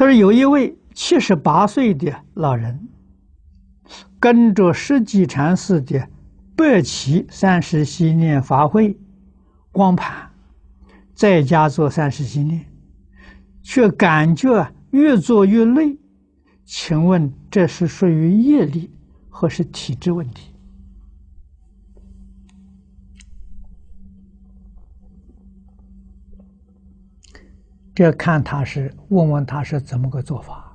他说有一位七十八岁的老人，跟着释寂禅寺的白起三世系念法会光盘，在家做三世系念，却感觉越做越累，请问这是属于业力，或是体质问题？这看他是问问他是怎么个做法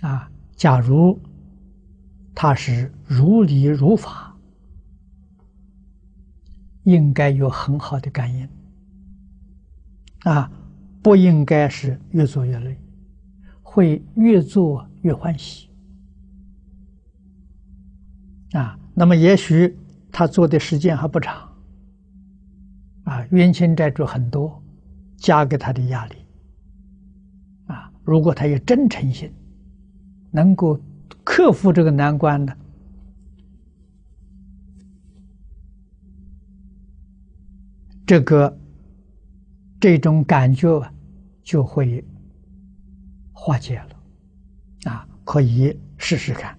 啊？假如他是如理如法，应该有很好的感应啊，不应该是越做越累，会越做越欢喜啊。那么也许他做的时间还不长。啊，冤亲债主很多，加给他的压力。啊，如果他有真诚心，能够克服这个难关的，这个这种感觉就会化解了。啊，可以试试看。